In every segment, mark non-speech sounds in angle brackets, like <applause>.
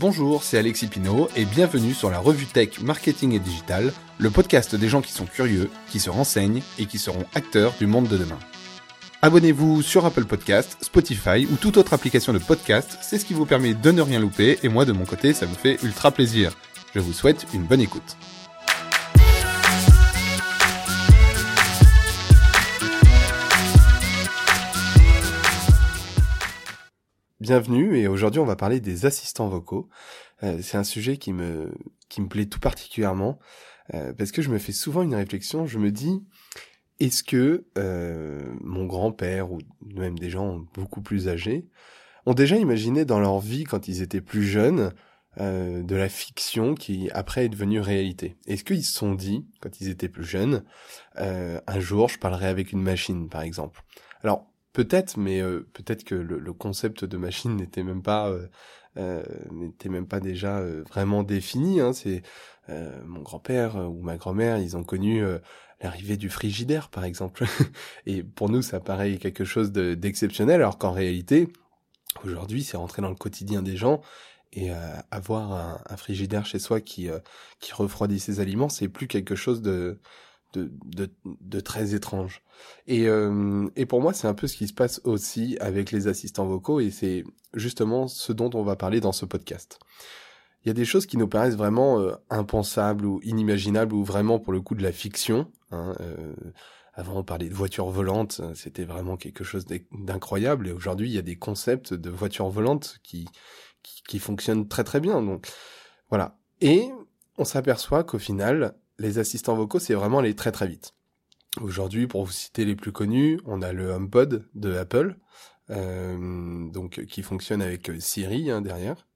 Bonjour, c'est Alexis Pinault et bienvenue sur la revue Tech Marketing et Digital, le podcast des gens qui sont curieux, qui se renseignent et qui seront acteurs du monde de demain. Abonnez-vous sur Apple Podcast, Spotify ou toute autre application de podcast, c'est ce qui vous permet de ne rien louper et moi de mon côté ça me fait ultra plaisir. Je vous souhaite une bonne écoute. Bienvenue et aujourd'hui on va parler des assistants vocaux. Euh, c'est un sujet qui me plaît tout particulièrement euh, parce que je me fais souvent une réflexion. Je me dis est-ce que euh, mon grand-père ou même des gens beaucoup plus âgés ont déjà imaginé dans leur vie quand ils étaient plus jeunes de la fiction qui après est devenue réalité? Est-ce qu'ils se sont dit quand ils étaient plus jeunes un jour je parlerai avec une machine par exemple? Alors Peut-être, mais euh, peut-être que le, concept de machine n'était même pas euh, euh n'était même pas déjà vraiment défini. Hein. C'est mon grand-père ou ma grand-mère, ils ont connu l'arrivée du frigidaire, par exemple. <laughs> Et pour nous, ça paraît quelque chose d'exceptionnel, alors qu'en réalité, aujourd'hui, c'est rentré dans le quotidien des gens. Et avoir un, un, frigidaire chez soi qui qui refroidit ses aliments, c'est plus quelque chose de de, de, de très étrange. Et, euh, et pour moi, c'est un peu ce qui se passe aussi avec les assistants vocaux, et c'est justement ce dont on va parler dans ce podcast. Il y a des choses qui nous paraissent vraiment euh, impensables ou inimaginables, ou vraiment pour le coup de la fiction. Hein, euh, avant, on parlait de voitures volantes, c'était vraiment quelque chose d'incroyable, et aujourd'hui, il y a des concepts de voitures volantes qui, qui, qui fonctionnent très très bien. Donc voilà. Et on s'aperçoit qu'au final, les assistants vocaux, c'est vraiment aller très très vite. Aujourd'hui, pour vous citer les plus connus, on a le HomePod de Apple, euh, donc qui fonctionne avec Siri hein, derrière.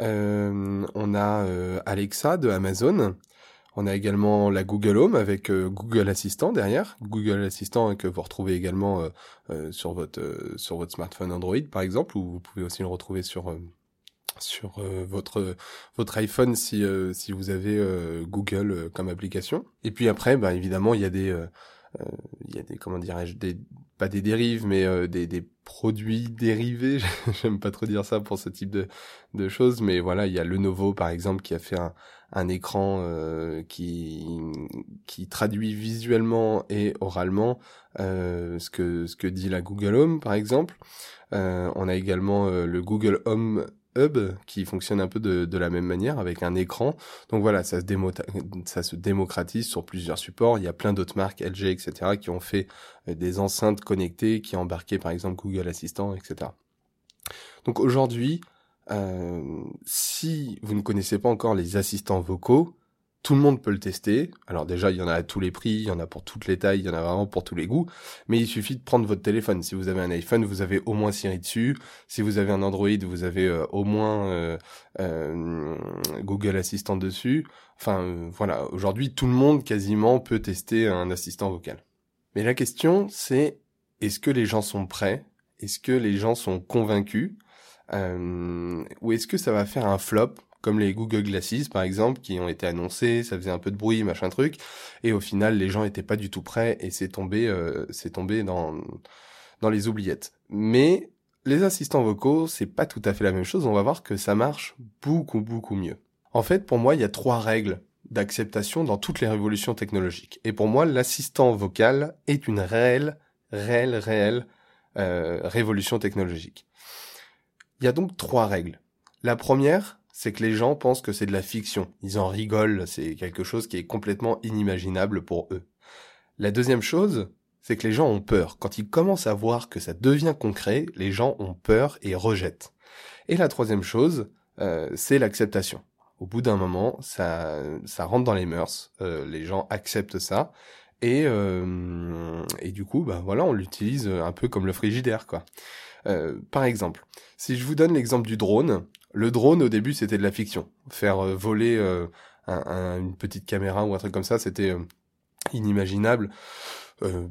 Euh, on a euh, Alexa de Amazon. On a également la Google Home avec Google Assistant derrière. Google Assistant que vous retrouvez également sur votre sur votre smartphone Android par exemple, ou vous pouvez aussi le retrouver sur sur euh, votre votre iPhone si euh, si vous avez euh, Google comme application. Et puis après, bah évidemment, il y a des il y a des comment dirais-je des pas des dérives mais des, des produits dérivés <laughs> j'aime pas trop dire ça pour ce type de de choses mais voilà il y a Lenovo par exemple qui a fait un, un écran qui qui traduit visuellement et oralement ce que ce que dit la Google Home par exemple on a également le Google Home Hub qui fonctionne un peu de, de, la même manière avec un écran. Donc voilà, ça se, démocratise sur plusieurs supports. Il y a plein d'autres marques, LG, etc., qui ont fait euh, des enceintes connectées, qui embarqué par exemple Google Assistant, etc. Donc aujourd'hui, euh, si vous ne connaissez pas encore les assistants vocaux, tout le monde peut le tester. Alors déjà, il y en a à tous les prix, il y en a pour toutes les tailles, il y en a vraiment pour tous les goûts. Mais il suffit de prendre votre téléphone. Si vous avez un iPhone, vous avez au moins Siri dessus. Si vous avez un Android, vous avez euh, au moins euh, euh, Google Assistant dessus. Enfin, voilà. Aujourd'hui, tout le monde quasiment peut tester un assistant vocal. Mais la question, c'est est-ce que les gens sont prêts? Est-ce que les gens sont convaincus? Ou est-ce que ça va faire un flop? Comme les Google Glasses par exemple, qui ont été annoncés, ça faisait un peu de bruit, machin truc, et au final les gens étaient pas du tout prêts et c'est tombé, euh, c'est tombé dans dans les oubliettes. Mais les assistants vocaux, c'est pas tout à fait la même chose. On va voir que ça marche beaucoup beaucoup mieux. En fait, pour moi, il y a trois règles d'acceptation dans toutes les révolutions technologiques. Et pour moi, l'assistant vocal est une réelle, réelle, réelle euh, révolution technologique. Il y a donc trois règles. La première, c'est que les gens pensent que c'est de la fiction. Ils en rigolent, c'est quelque chose qui est complètement inimaginable pour eux. La deuxième chose, c'est que les gens ont peur. Quand ils commencent à voir que ça devient concret, les gens ont peur et rejettent. Et la troisième chose, euh, c'est l'acceptation. Au bout d'un moment, ça, ça rentre dans les mœurs, euh, les gens acceptent ça, et, euh, et du coup, bah voilà, on l'utilise un peu comme le frigidaire, quoi. par exemple, si je vous donne l'exemple du drone, le drone, au début, c'était de la fiction. Faire euh, voler euh, une petite caméra ou un truc comme ça, c'était euh, inimaginable.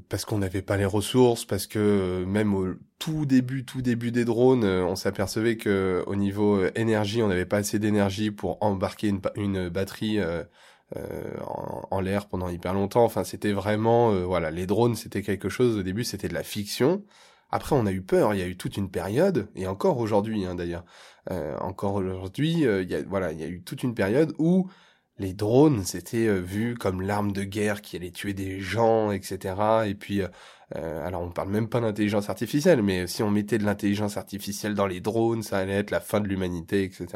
parce qu'on n'avait pas les ressources, parce que même au tout début, tout début des drones, on s'apercevait que au niveau énergie, on n'avait pas assez d'énergie pour embarquer une, batterie en, l'air pendant hyper longtemps. Enfin, c'était vraiment, voilà, les drones, c'était quelque chose. Au début, c'était de la fiction. Après, on a eu peur, il y a eu toute une période, et encore aujourd'hui hein, d'ailleurs, encore aujourd'hui, euh, il y a, voilà, il y a eu toute une période où les drones c'était euh, vu comme l'arme de guerre qui allait tuer des gens, etc. Et puis, euh, alors on parle même pas d'intelligence artificielle, mais si on mettait de l'intelligence artificielle dans les drones, ça allait être la fin de l'humanité, etc.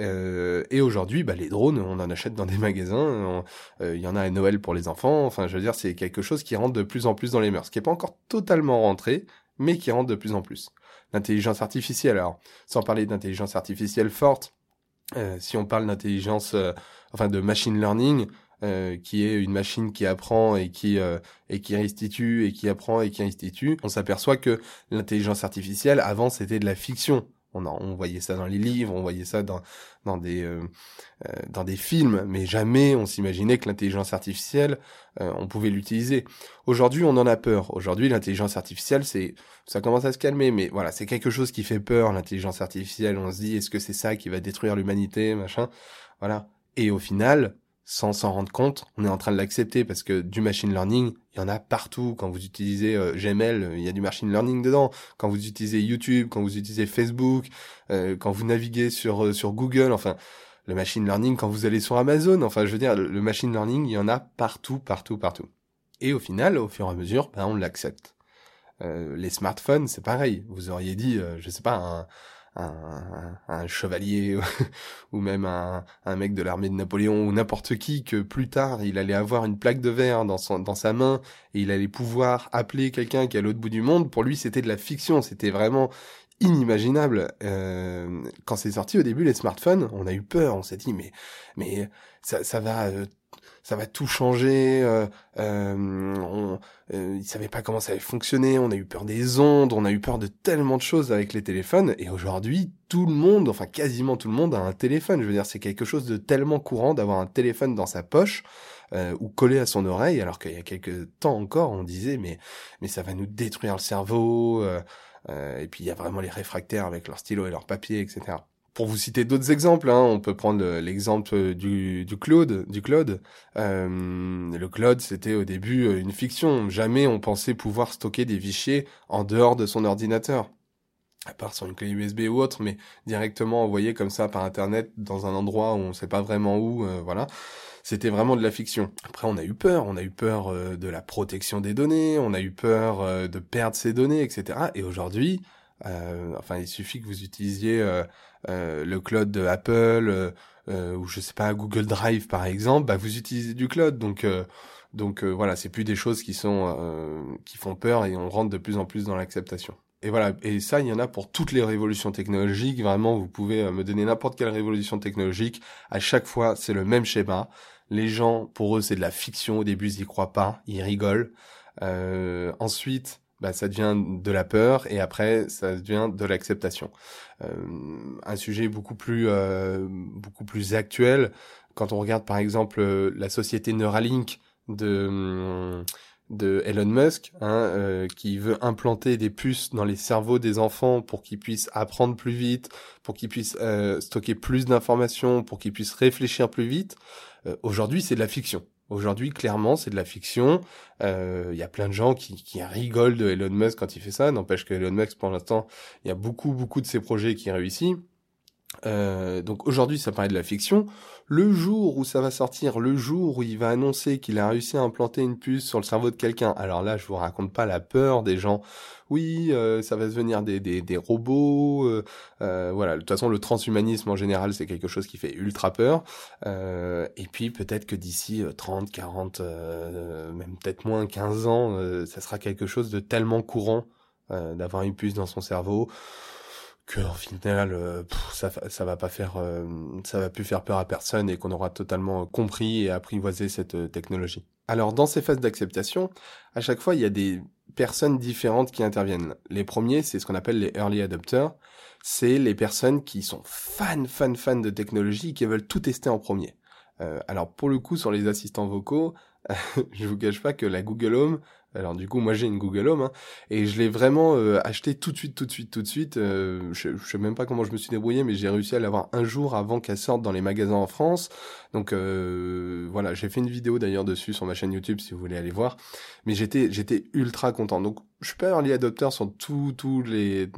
Euh, et aujourd'hui, bah, les drones, on en achète dans des magasins. Il y en a à Noël pour les enfants. Enfin, je veux dire, c'est quelque chose qui rentre de plus en plus dans les mœurs, qui est pas encore totalement rentré, mais qui rentre de plus en plus. L'intelligence artificielle, alors, sans parler d'intelligence artificielle forte, euh, si on parle d'intelligence, euh, enfin de machine learning, euh, qui est une machine qui apprend et qui et qui institue et qui apprend et qui institue, on s'aperçoit que l'intelligence artificielle avant c'était de la fiction. On, on voyait ça dans les livres, on voyait ça dans dans des euh, euh, dans des films, mais jamais on s'imaginait que l'intelligence artificielle euh, on pouvait l'utiliser. Aujourd'hui, on en a peur. Aujourd'hui, l'intelligence artificielle, c'est ça commence à se calmer, mais voilà, c'est quelque chose qui fait peur. L'intelligence artificielle, on se dit, est-ce que c'est ça qui va détruire l'humanité, machin, voilà. Et au final, sans s'en rendre compte, on est en train de l'accepter parce que du machine learning, il y en a partout. Quand vous utilisez euh, Gmail, il y a du machine learning dedans. Quand vous utilisez YouTube, quand vous utilisez Facebook, euh, quand vous naviguez sur euh, sur Google, enfin le machine learning quand vous allez sur Amazon, enfin je veux dire le machine learning, il y en a partout, partout, partout. Et au final, au fur et à mesure, ben, on l'accepte. les smartphones, c'est pareil. Vous auriez dit, je sais pas, un, un, chevalier <laughs> ou même un, un mec de l'armée de Napoléon ou n'importe qui que plus tard il allait avoir une plaque de verre dans, son, dans sa main et il allait pouvoir appeler quelqu'un qui est à l'autre bout du monde. Pour lui, c'était de la fiction. C'était vraiment inimaginable. Euh, quand c'est sorti au début les smartphones, on a eu peur. On s'est dit mais mais ça, ça va euh, ça va tout changer. Euh, euh, on, euh, ils savaient pas comment ça allait fonctionner. On a eu peur des ondes. On a eu peur de tellement de choses avec les téléphones. Et aujourd'hui, tout le monde, enfin quasiment tout le monde, a un téléphone. Je veux dire, c'est quelque chose de tellement courant d'avoir un téléphone dans sa poche. Euh, ou collé à son oreille, alors qu'il y a quelques temps encore, on disait mais mais ça va nous détruire le cerveau. Euh, euh, et puis il y a vraiment les réfractaires avec leur stylo et leur papier, etc. Pour vous citer d'autres exemples, hein, on peut prendre l'exemple du, du cloud. Du cloud. Euh, le cloud, c'était au début euh, une fiction. Jamais on pensait pouvoir stocker des fichiers en dehors de son ordinateur à part sur une clé USB ou autre, mais directement envoyé comme ça par internet dans un endroit où on ne sait pas vraiment où, euh, voilà. C'était vraiment de la fiction. Après, on a eu peur, on a eu peur de la protection des données, on a eu peur de perdre ces données, etc. Et aujourd'hui, euh, enfin, il suffit que vous utilisiez euh, euh, le cloud de Apple ou je sais pas Google Drive par exemple, bah, vous utilisez du cloud. Donc donc voilà, c'est plus des choses qui sont qui font peur et on rentre de plus en plus dans l'acceptation. Et voilà, et ça, il y en a pour toutes les révolutions technologiques. Vraiment, vous pouvez me donner n'importe quelle révolution technologique. À chaque fois, c'est le même schéma. Les gens, pour eux, c'est de la fiction. Au début, ils y croient pas, ils rigolent. Euh, ensuite, bah, ça devient de la peur et après ça devient de l'acceptation. Euh, un sujet beaucoup plus euh, beaucoup plus actuel quand on regarde par exemple euh, la société Neuralink de de Elon Musk, hein, euh, qui veut implanter des puces dans les cerveaux des enfants pour qu'ils puissent apprendre plus vite, pour qu'ils puissent euh, stocker plus d'informations, pour qu'ils puissent réfléchir plus vite. Aujourd'hui, c'est de la fiction. Aujourd'hui, clairement, c'est de la fiction. Il euh, y a plein de gens qui, qui rigolent de Elon Musk quand il fait ça. N'empêche que Elon Musk, pour l'instant, il y a beaucoup, beaucoup de ses projets qui réussissent. Euh, donc aujourd'hui, ça paraît de la fiction. Le jour où ça va sortir, le jour où il va annoncer qu'il a réussi à implanter une puce sur le cerveau de quelqu'un, alors là, je vous raconte pas la peur des gens. Oui, euh, ça va devenir des, des, des robots. Euh, euh, voilà, de toute façon, le transhumanisme en général, c'est quelque chose qui fait ultra peur. et puis peut-être que d'ici 30, 40, même peut-être moins 15 ans, ça sera quelque chose de tellement courant d'avoir une puce dans son cerveau que au final euh, ça ça va pas faire euh, ça va plus faire peur à personne et qu'on aura totalement compris et apprivoisé cette euh, technologie. Alors dans ces phases d'acceptation, à chaque fois il y a des personnes différentes qui interviennent. Les premiers, c'est ce qu'on appelle les early adopters, c'est les personnes qui sont fans fans fans de technologie et qui veulent tout tester en premier. alors pour le coup, sur les assistants vocaux, <laughs> je vous cache pas que la Google Home, alors du coup moi j'ai une Google Home hein, et je l'ai vraiment euh, acheté tout de suite, tout de suite, tout de suite. Euh, je, je, sais même pas comment je me suis débrouillé, mais j'ai réussi à l'avoir un jour avant qu'elle sorte dans les magasins en France. Donc euh, voilà, j'ai fait une vidéo d'ailleurs dessus sur ma chaîne YouTube si vous voulez aller voir. Mais j'étais ultra content. Donc je suis pas early adopter sur tous tous les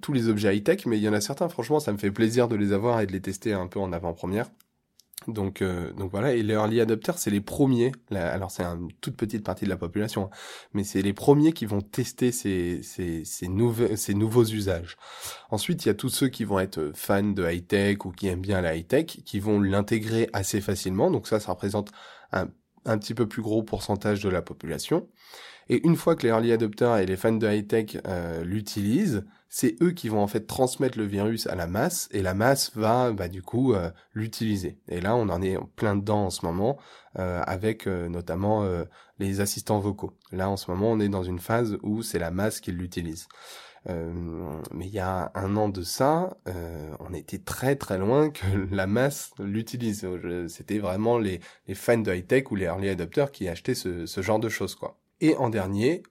tous les objets high tech, mais il y en a certains franchement ça me fait plaisir de les avoir et de les tester un peu en avant-première. Donc, euh, donc voilà, et les early adopters, c'est les premiers, alors c'est une toute petite partie de la population, hein, mais c'est les premiers qui vont tester ces, nouveaux, usages. Ensuite, il y a tous ceux qui vont être fans de high-tech ou qui aiment bien la high-tech, qui vont l'intégrer assez facilement, donc ça, ça représente un, un petit peu plus gros pourcentage de la population. Et une fois que les early adopters et les fans de high-tech euh, l'utilisent, c'est eux qui vont en fait transmettre le virus à la masse et la masse va bah, du coup euh, l'utiliser. Et là, on en est plein dedans en ce moment euh, avec notamment les assistants vocaux. Là, en ce moment, on est dans une phase où c'est la masse qui l'utilise. mais il y a un an de ça, on était très très loin que <laughs> la masse l'utilise. C'était vraiment les, les fans de high-tech ou les early adopters qui achetaient ce, ce genre de choses, quoi. Et en dernier,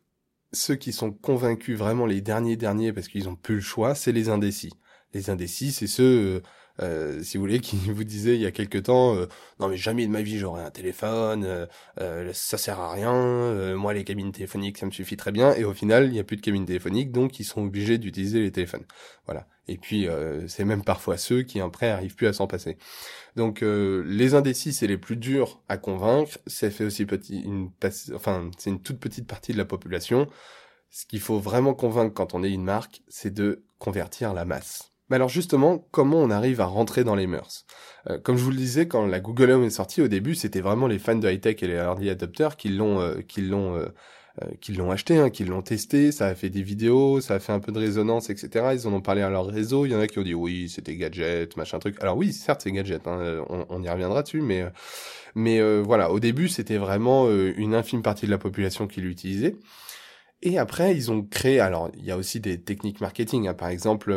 ceux qui sont convaincus vraiment les derniers derniers parce qu'ils ont plus le choix, c'est les indécis. Les indécis, c'est ceux, euh, euh si vous voulez, <laughs> qui vous disaient il y a quelque temps, euh, non mais jamais de ma vie j'aurai un téléphone, euh, euh, ça sert à rien, moi les cabines téléphoniques ça me suffit très bien, et au final il n'y a plus de cabines téléphoniques, donc ils sont obligés d'utiliser les téléphones. Voilà. Et puis c'est même parfois ceux qui après arrivent plus à s'en passer. Donc euh, les indécis c'est les plus durs à convaincre. Ça fait aussi petit, une, enfin c'est une toute petite partie de la population. Ce qu'il faut vraiment convaincre quand on est une marque, c'est de convertir la masse. Mais alors justement, comment on arrive à rentrer dans les mœurs? Euh, Comme je vous le disais, quand la Google Home est sortie au début, c'était vraiment les fans de high tech et les early adopters qui l'ont, euh, qui l'ont euh, qui l'ont acheté, hein, qui l'ont testé, ça a fait des vidéos, ça a fait un peu de résonance, etc. Ils en ont parlé à leur réseau. Il y en a qui ont dit oui, c'était gadget, machin truc. Alors oui, certes, c'est gadget. Hein, on, on, y reviendra dessus, mais euh, mais euh, voilà, au début, c'était vraiment une infime partie de la population qui l'utilisait. Et après, ils ont créé. Alors, il y a aussi des techniques marketing. Hein, par exemple,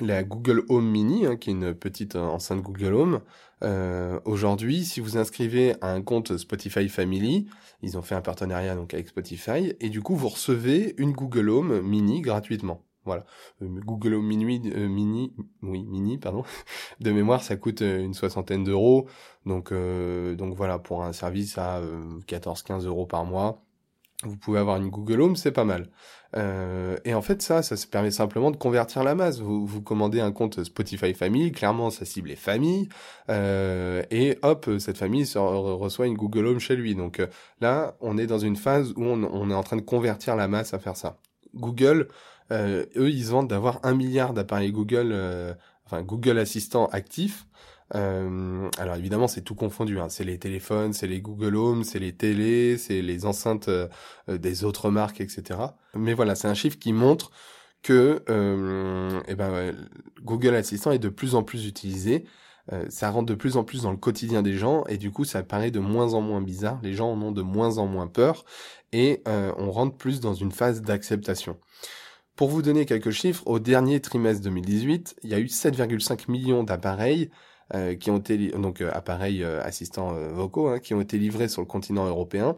la Google Home Mini, hein, qui est une petite enceinte Google Home. Euh, Aujourd'hui, si vous inscrivez à un compte Spotify Family, ils ont fait un partenariat donc avec Spotify, et du coup vous recevez une Google Home Mini gratuitement. Voilà, euh, Google Home Mini, euh, Mini, oui Mini, pardon. <laughs> De mémoire, ça coûte euh, une soixantaine d'euros, donc donc voilà pour un service à 14-15 euros par mois vous pouvez avoir une Google Home, c'est pas mal. Euh, et en fait, ça, ça se permet simplement de convertir la masse. Vous, vous commandez un compte Spotify Family, clairement, ça cible les familles, euh, et hop, cette famille reçoit une Google Home chez lui. Donc euh, là, on est dans une phase où on, on, est en train de convertir la masse à faire ça. Google, eux, ils vendent d'avoir un milliard d'appareils Google, enfin Google Assistant actifs. Euh, alors évidemment, c'est tout confondu. Hein. C'est les téléphones, c'est les Google Home, c'est les télés, c'est les enceintes euh, des autres marques, etc. Mais voilà, c'est un chiffre qui montre que euh, eh ben, Google Assistant est de plus en plus utilisé. Euh, ça rentre de plus en plus dans le quotidien des gens et du coup, ça paraît de moins en moins bizarre. Les gens en ont de moins en moins peur et on rentre plus dans une phase d'acceptation. Pour vous donner quelques chiffres, au dernier trimestre 2018, il y a eu 7,5 millions d'appareils euh, qui ont été donc euh, appareils euh, assistants vocaux hein, qui ont été livrés sur le continent européen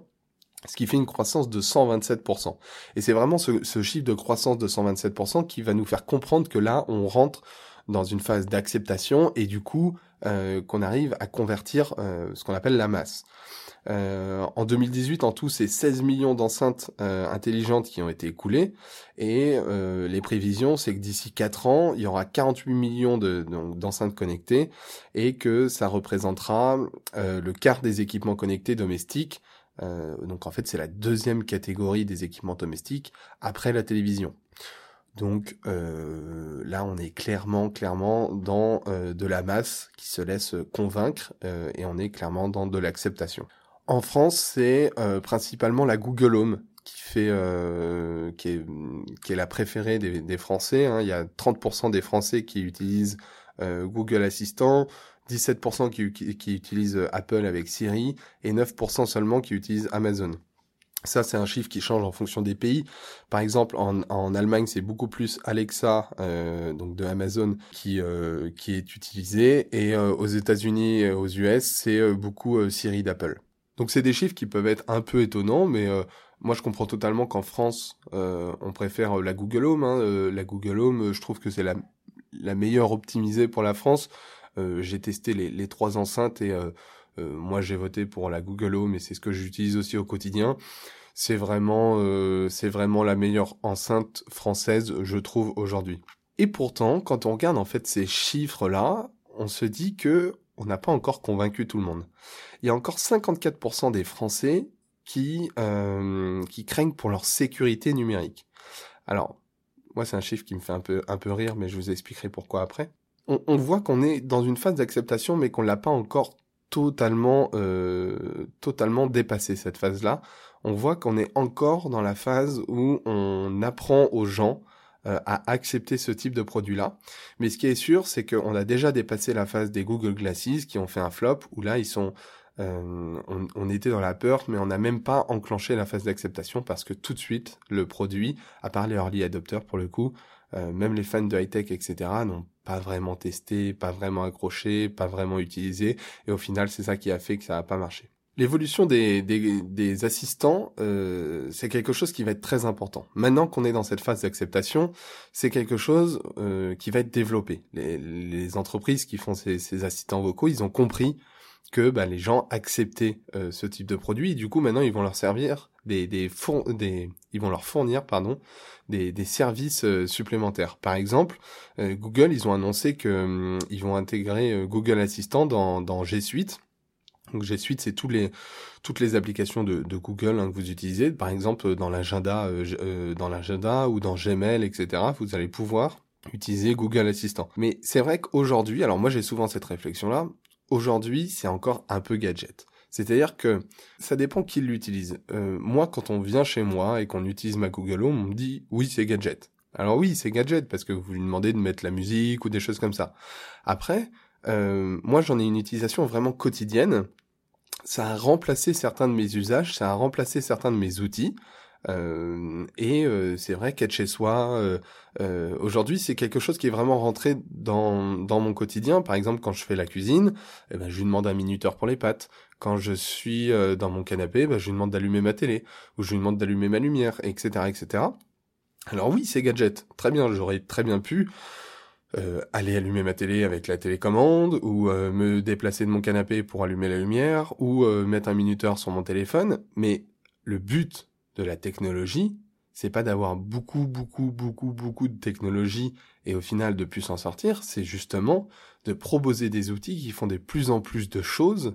ce qui fait une croissance de 127%. Et c'est vraiment ce, ce, chiffre de croissance de 127% qui va nous faire comprendre que là, on rentre dans une phase d'acceptation et du coup, euh, qu'on arrive à convertir euh, ce qu'on appelle la masse. Euh, en 2018, en tout, c'est 16 millions d'enceintes euh, intelligentes qui ont été écoulées. Et euh, les prévisions, c'est que d'ici 4 ans, il y aura 48 millions d'enceintes connectées et que ça représentera le quart des équipements connectés domestiques. donc en fait, c'est la deuxième catégorie des équipements domestiques après la télévision. Donc là, on est clairement, clairement dans de la masse qui se laisse convaincre et on est clairement dans de l'acceptation. En France, c'est euh, principalement la Google Home qui fait euh, qui, est, qui est la préférée des, des Français. Hein. Il y a 30% des Français qui utilisent euh, Google Assistant, 17% qui, qui, qui, utilisent Apple avec Siri et 9% seulement qui utilisent Amazon. Ça, c'est un chiffre qui change en fonction des pays. Par exemple, en, en Allemagne, c'est beaucoup plus Alexa, euh, donc de Amazon, qui euh, qui est utilisé, et euh, aux États-Unis, aux US, c'est euh, beaucoup Siri d'Apple. Donc, c'est des chiffres qui peuvent être un peu étonnants, mais moi, je comprends totalement qu'en France, on préfère la Google Home. Hein. la Google Home, je trouve que c'est la meilleure optimisée pour la France. J'ai testé les, trois enceintes et euh, moi, j'ai voté pour la Google Home et c'est ce que j'utilise aussi au quotidien. C'est vraiment, euh, la meilleure enceinte française, je trouve, aujourd'hui. Et pourtant, quand on regarde en fait ces chiffres-là, on se dit que on n'a pas encore convaincu tout le monde. Il y a encore 54% des Français qui euh, qui craignent pour leur sécurité numérique. Alors, moi, c'est un chiffre qui me fait un peu rire, mais je vous expliquerai pourquoi après. On, voit qu'on est dans une phase d'acceptation, mais qu'on l'a pas encore totalement, euh, dépassé cette phase-là. On voit qu'on est encore dans la phase où on apprend aux gens euh, à accepter ce type de produit-là. Mais ce qui est sûr, c'est qu'on a déjà dépassé la phase des Google Glasses qui ont fait un flop, où là, ils sont, euh, on, on, était dans la peur, mais on n'a même pas enclenché la phase d'acceptation parce que tout de suite, le produit, à part les early adopters pour le coup, euh, même les fans de high-tech, etc., n'ont pas vraiment testé, pas vraiment accroché, pas vraiment utilisé, et au final, c'est ça qui a fait que ça n'a pas marché. L'évolution des, des, des, assistants, euh, c'est quelque chose qui va être très important. Maintenant qu'on est dans cette phase d'acceptation, c'est quelque chose euh, qui va être développé. Les, les entreprises qui font ces, ces, assistants vocaux, ils ont compris que bah, les gens acceptaient euh, ce type de produit. Du coup, maintenant, ils vont leur servir des, des, des fournir des, services euh, supplémentaires. Par exemple, euh, Google, ils ont annoncé que hum, ils vont intégrer Google Assistant dans, dans G Suite. Donc G Suite, c'est toutes les applications de, Google hein, que vous utilisez. Par exemple, dans l'agenda, dans l'agenda ou dans Gmail, etc. Vous allez pouvoir utiliser Google Assistant. Mais c'est vrai qu'aujourd'hui, alors moi j'ai souvent cette réflexion-là, aujourd'hui, c'est encore un peu gadget. C'est-à-dire que ça dépend qui l'utilise. Euh, moi, quand on vient chez moi et qu'on utilise ma Google Home, on me dit oui, c'est gadget. Alors oui, c'est gadget parce que vous lui demandez de mettre la musique ou des choses comme ça. Après, euh, moi, j'en ai une utilisation vraiment quotidienne. Ça a remplacé certains de mes usages, ça a remplacé certains de mes outils. Euh, et euh, c'est vrai qu'être chez soi, euh, euh, aujourd'hui, c'est quelque chose qui est vraiment rentré dans, dans mon quotidien. Par exemple, quand je fais la cuisine, eh ben, je lui demande un minuteur pour les pâtes. Quand je suis dans mon canapé, ben, je lui demande d'allumer ma télé, ou je lui demande d'allumer ma lumière, etc., etc. Alors oui, c'est gadget. Très bien, j'aurais très bien pu euh, aller allumer ma télé avec la télécommande, ou me déplacer de mon canapé pour allumer la lumière, ou mettre un minuteur sur mon téléphone. Mais le but de la technologie, c'est pas d'avoir beaucoup, beaucoup, beaucoup, beaucoup de technologie et au final de plus s'en sortir, c'est justement de proposer des outils qui font de plus en plus de choses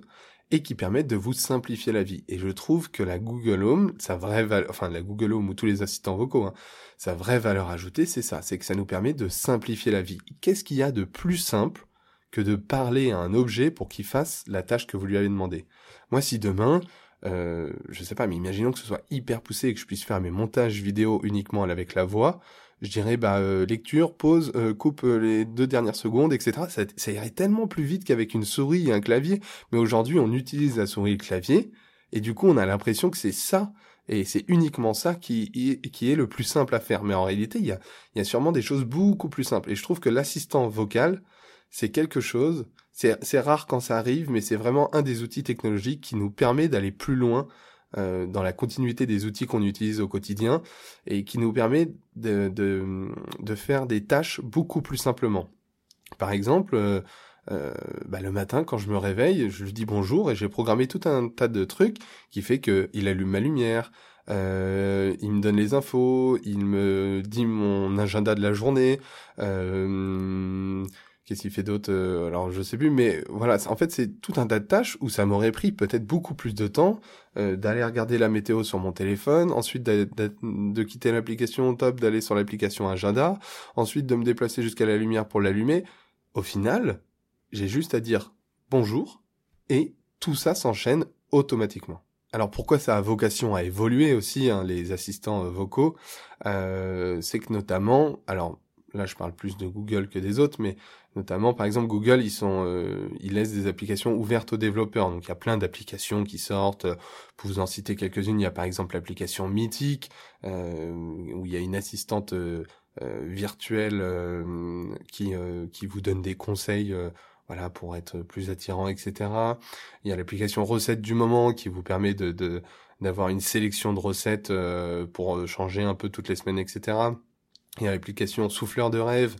et qui permettent de vous simplifier la vie. Et je trouve que la Google Home, sa vraie valeur, enfin la Google Home ou tous les assistants vocaux, hein, sa vraie valeur ajoutée, c'est ça, c'est que ça nous permet de simplifier la vie. Qu'est-ce qu'il y a de plus simple que de parler à un objet pour qu'il fasse la tâche que vous lui avez demandé? Moi, si demain, euh, je sais pas, mais imaginons que ce soit hyper poussé et que je puisse faire mes montages vidéo uniquement avec la voix, je dirais bah euh, lecture, pause, euh, coupe les deux dernières secondes, etc. Ça, irait tellement plus vite qu'avec une souris et un clavier. Mais aujourd'hui, on utilise la souris et le clavier, et du coup, on a l'impression que c'est ça. Et c'est uniquement ça qui, qui est le plus simple à faire. Mais en réalité, il y a, il y a sûrement des choses beaucoup plus simples. Et je trouve que l'assistant vocal, c'est quelque chose c'est rare quand ça arrive, mais c'est vraiment un des outils technologiques qui nous permet d'aller plus loin euh, dans la continuité des outils qu'on utilise au quotidien et qui nous permet de, de, faire des tâches beaucoup plus simplement. Par exemple, euh, euh, bah, le matin quand je me réveille, je lui dis bonjour et j'ai programmé tout un tas de trucs qui fait que il allume ma lumière, il me donne les infos, il me dit mon agenda de la journée, Qu'est-ce qu'il fait d'autre euh, Alors je sais plus, mais voilà. En fait, c'est tout un tas de tâches où ça m'aurait pris peut-être beaucoup plus de temps euh, d'aller regarder la météo sur mon téléphone, ensuite de quitter l'application Top, d'aller sur l'application Agenda, ensuite de me déplacer jusqu'à la lumière pour l'allumer. Au final, j'ai juste à dire bonjour et tout ça s'enchaîne automatiquement. Alors pourquoi ça a vocation à évoluer aussi, hein, les assistants euh, vocaux euh, C'est que notamment, alors là je parle plus de Google que des autres, mais Notamment, par exemple, Google, ils sont, euh, ils laissent des applications ouvertes aux développeurs. Donc, il y a plein d'applications qui sortent. Pour vous en citer quelques-unes, il y a par exemple l'application Mythic, euh, où il y a une assistante euh, virtuelle qui qui vous donne des conseils. voilà, pour être plus attirant, etc. Il y a l'application Recettes du moment qui vous permet de d'avoir une sélection de recettes pour changer un peu toutes les semaines, etc. Il y a l'application Souffleur de rêve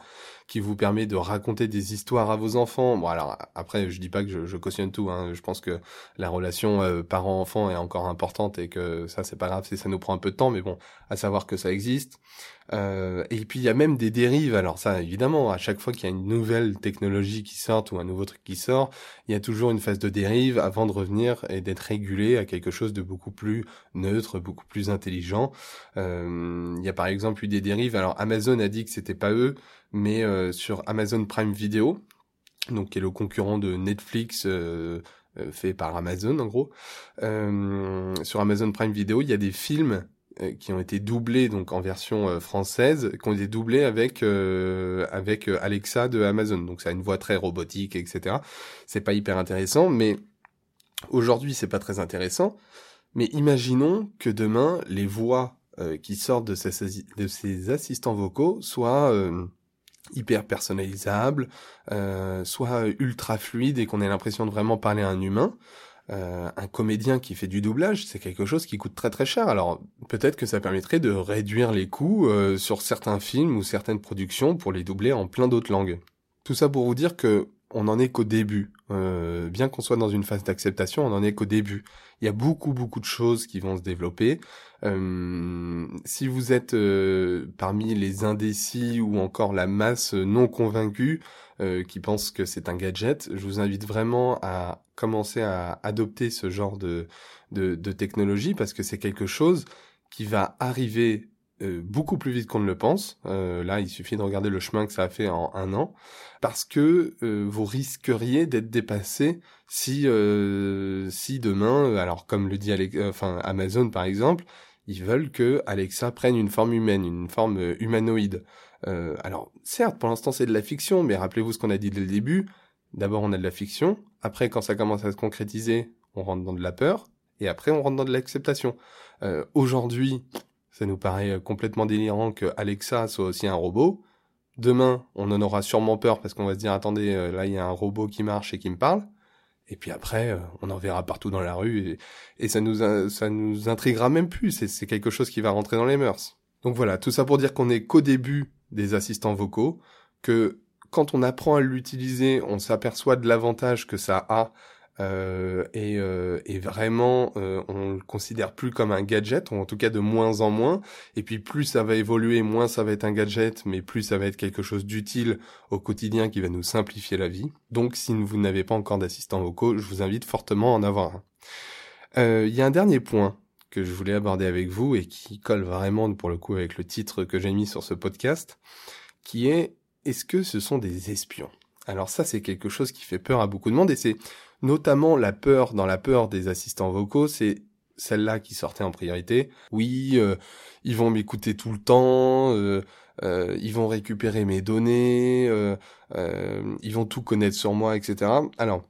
qui vous permet de raconter des histoires à vos enfants. Bon alors après je dis pas que je, cautionne tout. Hein. Je pense que la relation euh, parent-enfant est encore importante et que ça c'est pas grave si ça nous prend un peu de temps. Mais bon, à savoir que ça existe. Euh, et puis il y a même des dérives. Alors ça, évidemment, à chaque fois qu'il y a une nouvelle technologie qui sort ou un nouveau truc qui sort, il y a toujours une phase de dérive avant de revenir et d'être régulé à quelque chose de beaucoup plus neutre, beaucoup plus intelligent. Euh, il y a par exemple eu des dérives. Alors Amazon a dit que c'était pas eux, mais euh, sur Amazon Prime Video, donc qui est le concurrent de Netflix. fait par Amazon en gros. sur Amazon Prime Video, il y a des films euh, qui ont été doublés donc en version euh, française, qui ont été doublés avec euh, avec Alexa de Amazon. Donc ça a une voix très robotique, etc. C'est pas hyper intéressant, mais aujourd'hui c'est pas très intéressant. Mais imaginons que demain les voix qui sortent de ces, de ces assistants vocaux soient hyper personnalisables, soient ultra fluides et qu'on ait l'impression de vraiment parler à un humain. Euh, un comédien qui fait du doublage, c'est quelque chose qui coûte très très cher. Alors peut-être que ça permettrait de réduire les coûts euh, sur certains films ou certaines productions pour les doubler en plein d'autres langues. Tout ça pour vous dire que on n'en est qu'au début. Euh, bien qu'on soit dans une phase d'acceptation, on n'en est qu'au début. Il y a beaucoup beaucoup de choses qui vont se développer. Euh, si vous êtes euh, parmi les indécis ou encore la masse non convaincue qui pense que c'est un gadget, je vous invite vraiment à commencer à adopter ce genre de, de, de technologie parce que c'est quelque chose qui va arriver euh, beaucoup plus vite qu'on ne le pense. Euh, là, il suffit de regarder le chemin que ça a fait en un an, parce que euh, vous risqueriez d'être dépassé si si demain, alors comme le dit enfin Amazon par exemple, ils veulent que Alexa prenne une forme humaine, une forme humanoïde. alors certes, pour l'instant c'est de la fiction, mais rappelez-vous ce qu'on a dit dès le début. D'abord on a de la fiction, après quand ça commence à se concrétiser, on rentre dans de la peur, et après on rentre dans de l'acceptation. Aujourd'hui, ça nous paraît euh, complètement délirant que Alexa soit aussi un robot. Demain, on en aura sûrement peur parce qu'on va se dire attendez, euh, là il y a un robot qui marche et qui me parle. Et puis après, euh, on en verra partout dans la rue et, ça nous ça nous intriguera même plus. C'est quelque chose qui va rentrer dans les mœurs. Donc voilà, tout ça pour dire qu'on est qu'au début des assistants vocaux, que quand on apprend à l'utiliser, on s'aperçoit de l'avantage que ça a euh, et, euh, et, vraiment euh, on le considère plus comme un gadget ou en tout cas de moins en moins. Et puis plus ça va évoluer moins ça va être un gadget mais plus ça va être quelque chose d'utile au quotidien qui va nous simplifier la vie. Donc si vous n'avez pas encore d'assistant vocaux je vous invite fortement à en avoir un. Il y a un dernier point que je voulais aborder avec vous et qui colle vraiment pour le coup avec le titre que j'ai mis sur ce podcast qui est est-ce que ce sont des espions? Alors ça c'est quelque chose qui fait peur à beaucoup de monde et c'est notamment la peur dans la peur des assistants vocaux, c'est celle-là qui sortait en priorité. Oui, euh, ils vont m'écouter tout le temps, euh, euh, ils vont récupérer mes données, ils vont tout connaître sur moi, etc. Alors,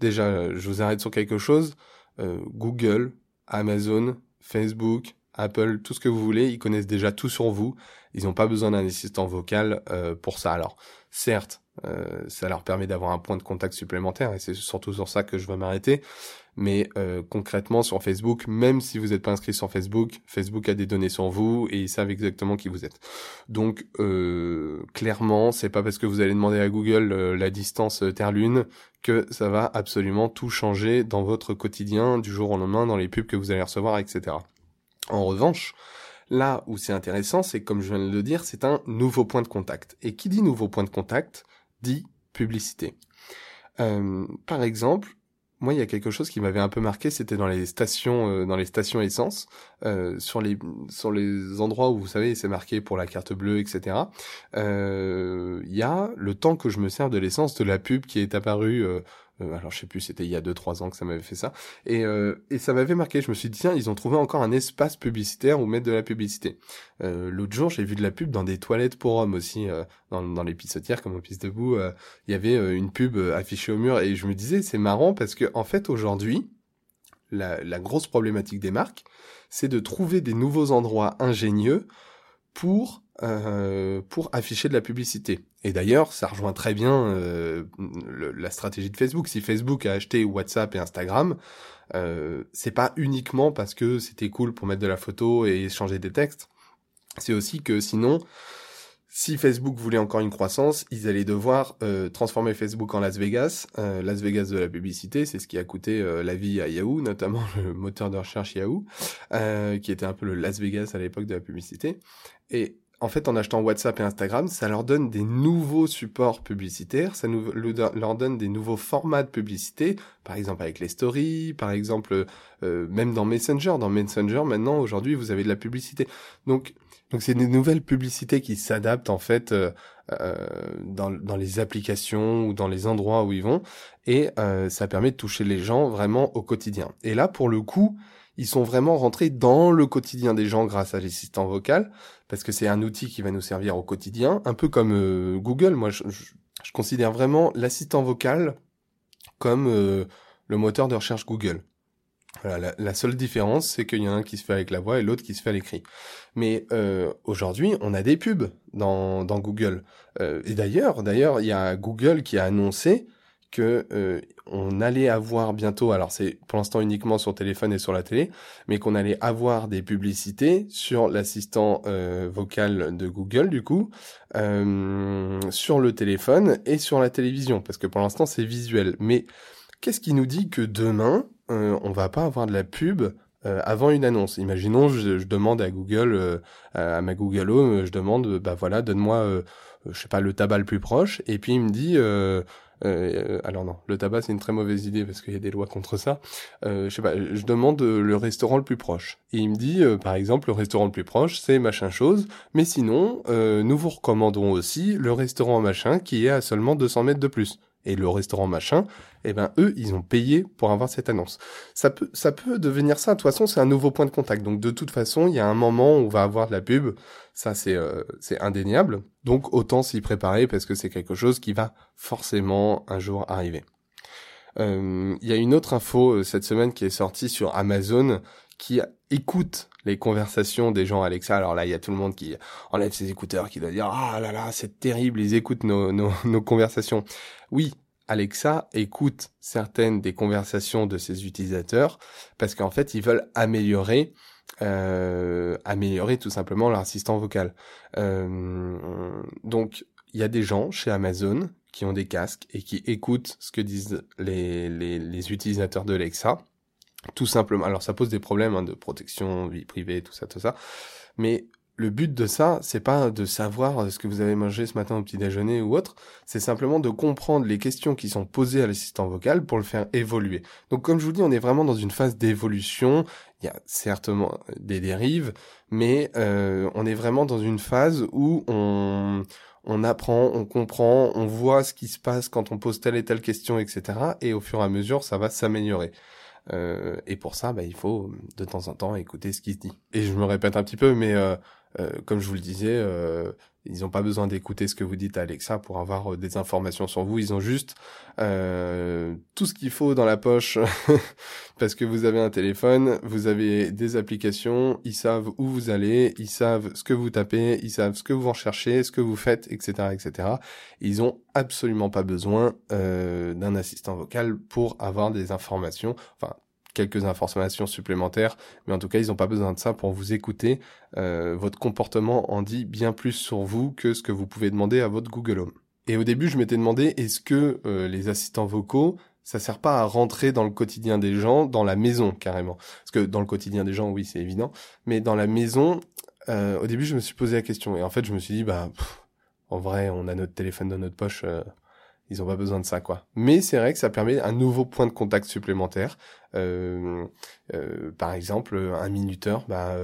déjà, je vous arrête sur quelque chose. Google, Amazon, Facebook, Apple, tout ce que vous voulez, ils connaissent déjà tout sur vous. Ils n'ont pas besoin d'un assistant vocal pour ça. Alors, certes, euh, ça leur permet d'avoir un point de contact supplémentaire et c'est surtout sur ça que je veux m'arrêter. Mais euh, concrètement sur Facebook, même si vous n'êtes pas inscrit sur Facebook, Facebook a des données sur vous et ils savent exactement qui vous êtes. Donc euh, clairement, c'est pas parce que vous allez demander à Google euh, la distance Terre-Lune que ça va absolument tout changer dans votre quotidien du jour au lendemain, dans les pubs que vous allez recevoir, etc. En revanche, là où c'est intéressant, c'est comme je viens de le dire, c'est un nouveau point de contact. Et qui dit nouveau point de contact, dit publicité. Euh, par exemple, moi, il y a quelque chose qui m'avait un peu marqué, c'était dans les stations, euh, dans les stations essence, euh, sur les sur les endroits où vous savez c'est marqué pour la carte bleue, etc. Il y a le temps que je me sers de l'essence de la pub qui est apparue alors je sais plus, c'était il y a 2-3 ans que ça m'avait fait ça. Et, euh, et ça m'avait marqué. Je me suis dit tiens, ils ont trouvé encore un espace publicitaire où mettre de la publicité. Euh, L'autre jour, j'ai vu de la pub dans des toilettes pour hommes aussi, euh, dans, dans les pissotières comme on pisse debout. euh, Il y avait une pub affichée au mur et je me disais c'est marrant parce que en fait aujourd'hui, la, la grosse problématique des marques, c'est de trouver des nouveaux endroits ingénieux pour euh, pour afficher de la publicité. Et d'ailleurs, ça rejoint très bien euh, la stratégie de Facebook. Si Facebook a acheté WhatsApp et Instagram, euh, c'est pas uniquement parce que c'était cool pour mettre de la photo et échanger des textes. C'est aussi que sinon, si Facebook voulait encore une croissance, ils allaient devoir euh, transformer Facebook en Las Vegas. Euh, Las Vegas de la publicité, c'est ce qui a coûté euh, la vie à Yahoo, notamment <laughs> le moteur de recherche Yahoo, euh, qui était un peu le Las Vegas à l'époque de la publicité. Et en fait, en achetant WhatsApp et Instagram, ça leur donne des nouveaux supports publicitaires, ça leur donne des nouveaux formats de publicité, par exemple avec les stories, par exemple euh, même dans Messenger. Dans Messenger, maintenant, aujourd'hui, vous avez de la publicité. Donc, donc c'est des nouvelles publicités qui s'adaptent en fait euh, euh, dans, dans les applications ou dans les endroits où ils vont, et ça permet de toucher les gens vraiment au quotidien. Et là, pour le coup, ils sont vraiment rentrés dans le quotidien des gens grâce à l'assistant vocal, parce que c'est un outil qui va nous servir au quotidien, un peu comme euh, Google. Moi, je, je, je considère vraiment l'assistant vocal comme euh, le moteur de recherche Google. Voilà, la, la, seule différence, c'est qu'il y en a un qui se fait avec la voix et l'autre qui se fait à l'écrit. Mais euh, aujourd'hui, on a des pubs dans, dans Google. Euh, et d'ailleurs, d'ailleurs, il y a Google qui a annoncé que euh, on allait avoir bientôt, alors c'est pour l'instant uniquement sur téléphone et sur la télé, mais qu'on allait avoir des publicités sur l'assistant euh, vocal de Google du coup, euh, sur le téléphone et sur la télévision, parce que pour l'instant c'est visuel. Mais qu'est-ce qui nous dit que demain euh, on va pas avoir de la pub avant une annonce? Imaginons, je, demande à Google, à ma Google Home, je demande, bah voilà, donne-moi, je sais pas, le tabac le plus proche, et puis il me dit, euh, euh, alors non, le tabac c'est une très mauvaise idée parce qu'il y a des lois contre ça. Euh, je sais pas, je demande le restaurant le plus proche. Et il me dit, euh, par exemple, le restaurant le plus proche c'est machin chose, mais sinon, euh, nous vous recommandons aussi le restaurant machin qui est à seulement 200 mètres de plus. Et le restaurant machin, eh ben eux, ils ont payé pour avoir cette annonce. Ça peut, ça peut devenir ça. De toute façon, c'est un nouveau point de contact. Donc de toute façon, il y a un moment où on va avoir de la pub. Ça, c'est, euh, c'est indéniable. Donc autant s'y préparer parce que c'est quelque chose qui va forcément un jour arriver. Euh, il y a une autre info cette semaine qui est sortie sur Amazon qui écoute les conversations des gens Alexa. Alors là, il y a tout le monde qui enlève ses écouteurs, qui doit dire ah là là, c'est terrible, ils écoutent nos, nos, <laughs> nos conversations. Oui, Alexa écoute certaines des conversations de ses utilisateurs parce qu'en fait, ils veulent améliorer euh, améliorer tout simplement leur assistant vocal. Euh, donc, il y a des gens chez Amazon qui ont des casques et qui écoutent ce que disent les, les, les utilisateurs de Alexa. Tout simplement. Alors, ça pose des problèmes hein, de protection, vie privée, tout ça, tout ça. Mais le but de ça, c'est pas de savoir ce que vous avez mangé ce matin au petit déjeuner ou autre, c'est simplement de comprendre les questions qui sont posées à l'assistant vocal pour le faire évoluer. Donc comme je vous dis, on est vraiment dans une phase d'évolution, il y a certainement des dérives, mais euh, on est vraiment dans une phase où on, on apprend, on comprend, on voit ce qui se passe quand on pose telle et telle question, etc. Et au fur et à mesure, ça va s'améliorer. Euh, et pour ça, bah, il faut de temps en temps écouter ce qui se dit. Et je me répète un petit peu, mais euh, euh, comme je vous le disais, euh, ils n'ont pas besoin d'écouter ce que vous dites à Alexa pour avoir euh, des informations sur vous. Ils ont juste euh, tout ce qu'il faut dans la poche <laughs> parce que vous avez un téléphone, vous avez des applications, ils savent où vous allez, ils savent ce que vous tapez, ils savent ce que vous recherchez, ce que vous faites, etc., etc. Ils ont absolument pas besoin euh, d'un assistant vocal pour avoir des informations. Enfin, quelques informations supplémentaires, mais en tout cas, ils n'ont pas besoin de ça pour vous écouter. Euh, votre comportement en dit bien plus sur vous que ce que vous pouvez demander à votre Google Home. Et au début, je m'étais demandé, est-ce que euh, les assistants vocaux, ça sert pas à rentrer dans le quotidien des gens, dans la maison carrément? Parce que dans le quotidien des gens, oui, c'est évident, mais dans la maison, euh, au début, je me suis posé la question, et en fait, je me suis dit, bah, pff, en vrai, on a notre téléphone dans notre poche. Euh, ils ont pas besoin de ça quoi. Mais c'est vrai que ça permet un nouveau point de contact supplémentaire. Euh, euh, par exemple, un minuteur, bah,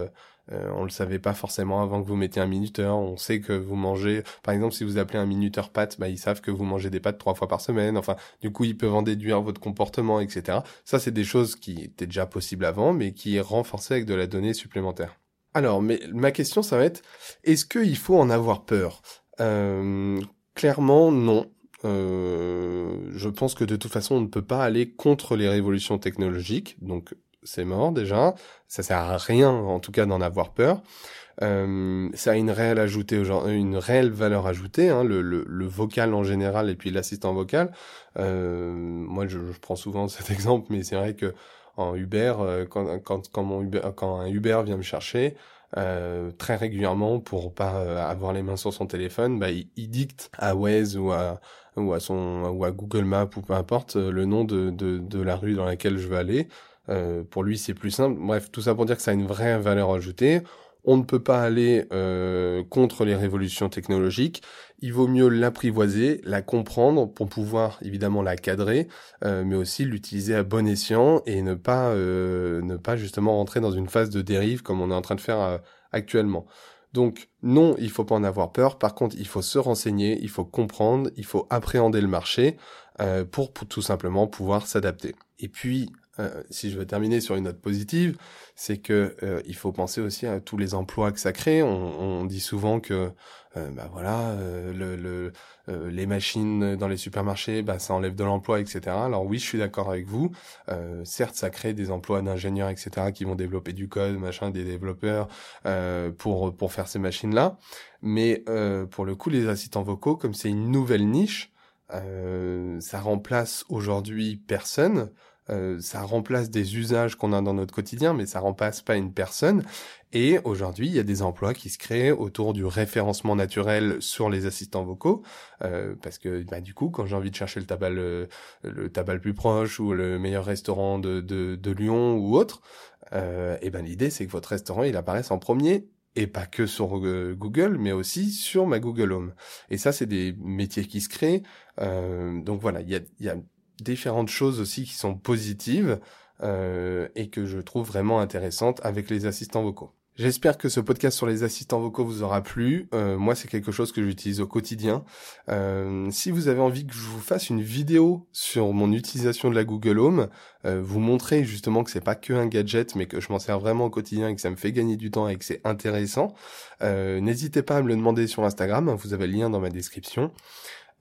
Euh, on le savait pas forcément avant que vous mettiez un minuteur. On sait que vous mangez, par exemple, si vous appelez un minuteur pâtes, bah, ils savent que vous mangez des pâtes trois fois par semaine. Enfin, du coup, ils peuvent en déduire votre comportement, etc. Ça, c'est des choses qui étaient déjà possibles avant, mais qui est renforcées avec de la donnée supplémentaire. Alors, mais ma question, ça va être, est-ce qu'il faut en avoir peur? Euh, Clairement, non. Euh, je pense que de toute façon, on ne peut pas aller contre les révolutions technologiques, donc c'est mort déjà. Ça sert à rien, en tout cas, d'en avoir peur. Euh, ça a une réelle ajoutée, une réelle valeur ajoutée, hein, le, le, le, vocal en général et puis l'assistant vocal. Euh, moi, je, je, prends souvent <laughs> cet exemple, mais c'est vrai que en Uber, euh, quand, quand, quand, mon Uber, quand un Uber vient me chercher, euh, très régulièrement pour pas euh, avoir les mains sur son téléphone, bah, il, il, dicte à Waze ou à ou à son ou à Google Maps ou peu importe euh, le nom de, de, de la rue dans laquelle je veux aller. Euh, pour lui, c'est plus simple. Bref, tout ça pour dire que ça a une vraie valeur ajoutée. On ne peut pas aller euh, contre les révolutions technologiques. Il vaut mieux l'apprivoiser, la comprendre pour pouvoir évidemment la cadrer, euh, mais aussi l'utiliser à bon escient et ne pas euh, ne pas justement rentrer dans une phase de dérive comme on est en train de faire euh, actuellement. Donc non, il faut pas en avoir peur. Par contre, il faut se renseigner, il faut comprendre, il faut appréhender le marché pour tout simplement pouvoir s'adapter. Et puis euh, si je veux terminer sur une note positive, c'est que euh, il faut penser aussi à tous les emplois que ça crée. On, dit souvent que euh, bah voilà, le les machines dans les supermarchés, bah ça enlève de l'emploi, etc. Alors oui, je suis d'accord avec vous. certes, ça crée des emplois d'ingénieurs, etc. qui vont développer du code, machin, des développeurs pour pour faire ces machines-là. Mais pour le coup, les assistants vocaux, comme c'est une nouvelle niche, ça remplace aujourd'hui personne. Euh, ça remplace des usages qu'on a dans notre quotidien, mais ça remplace pas une personne. Et aujourd'hui, il y a des emplois qui se créent autour du référencement naturel sur les assistants vocaux, euh, parce que bah, du coup, quand j'ai envie de chercher le tabac le, le tabac le plus proche ou le meilleur restaurant de, de, de Lyon ou autre, euh, et ben l'idée c'est que votre restaurant il apparaisse en premier et pas que sur euh, Google, mais aussi sur ma Google Home. Et ça, c'est des métiers qui se créent. Euh, donc voilà, il y a, y a différentes choses aussi qui sont positives euh, et que je trouve vraiment intéressantes avec les assistants vocaux. J'espère que ce podcast sur les assistants vocaux vous aura plu. Euh, moi, c'est quelque chose que j'utilise au quotidien. Euh, si vous avez envie que je vous fasse une vidéo sur mon utilisation de la Google Home, vous montrer justement que c'est pas que un gadget, mais que je m'en sers vraiment au quotidien et que ça me fait gagner du temps et que c'est intéressant, n'hésitez pas à me le demander sur Instagram. Vous avez le lien dans ma description.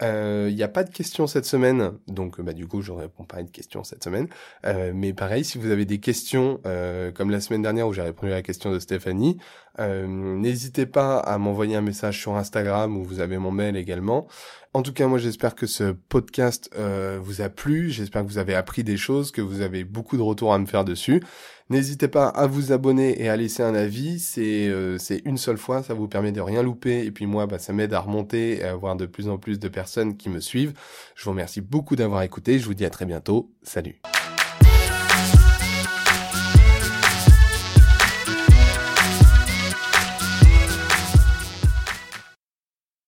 Il euh, n'y a pas de questions cette semaine, donc bah, du coup je réponds pas à une question cette semaine. Euh, mais pareil, si vous avez des questions, euh, comme la semaine dernière où j'ai répondu à la question de Stéphanie, euh, n'hésitez pas à m'envoyer un message sur Instagram où vous avez mon mail également. En tout cas, moi j'espère que ce podcast euh, vous a plu, j'espère que vous avez appris des choses, que vous avez beaucoup de retours à me faire dessus. N'hésitez pas à vous abonner et à laisser un avis, c'est euh, une seule fois, ça vous permet de rien louper et puis moi bah, ça m'aide à remonter et à avoir de plus en plus de personnes qui me suivent. Je vous remercie beaucoup d'avoir écouté, je vous dis à très bientôt, salut.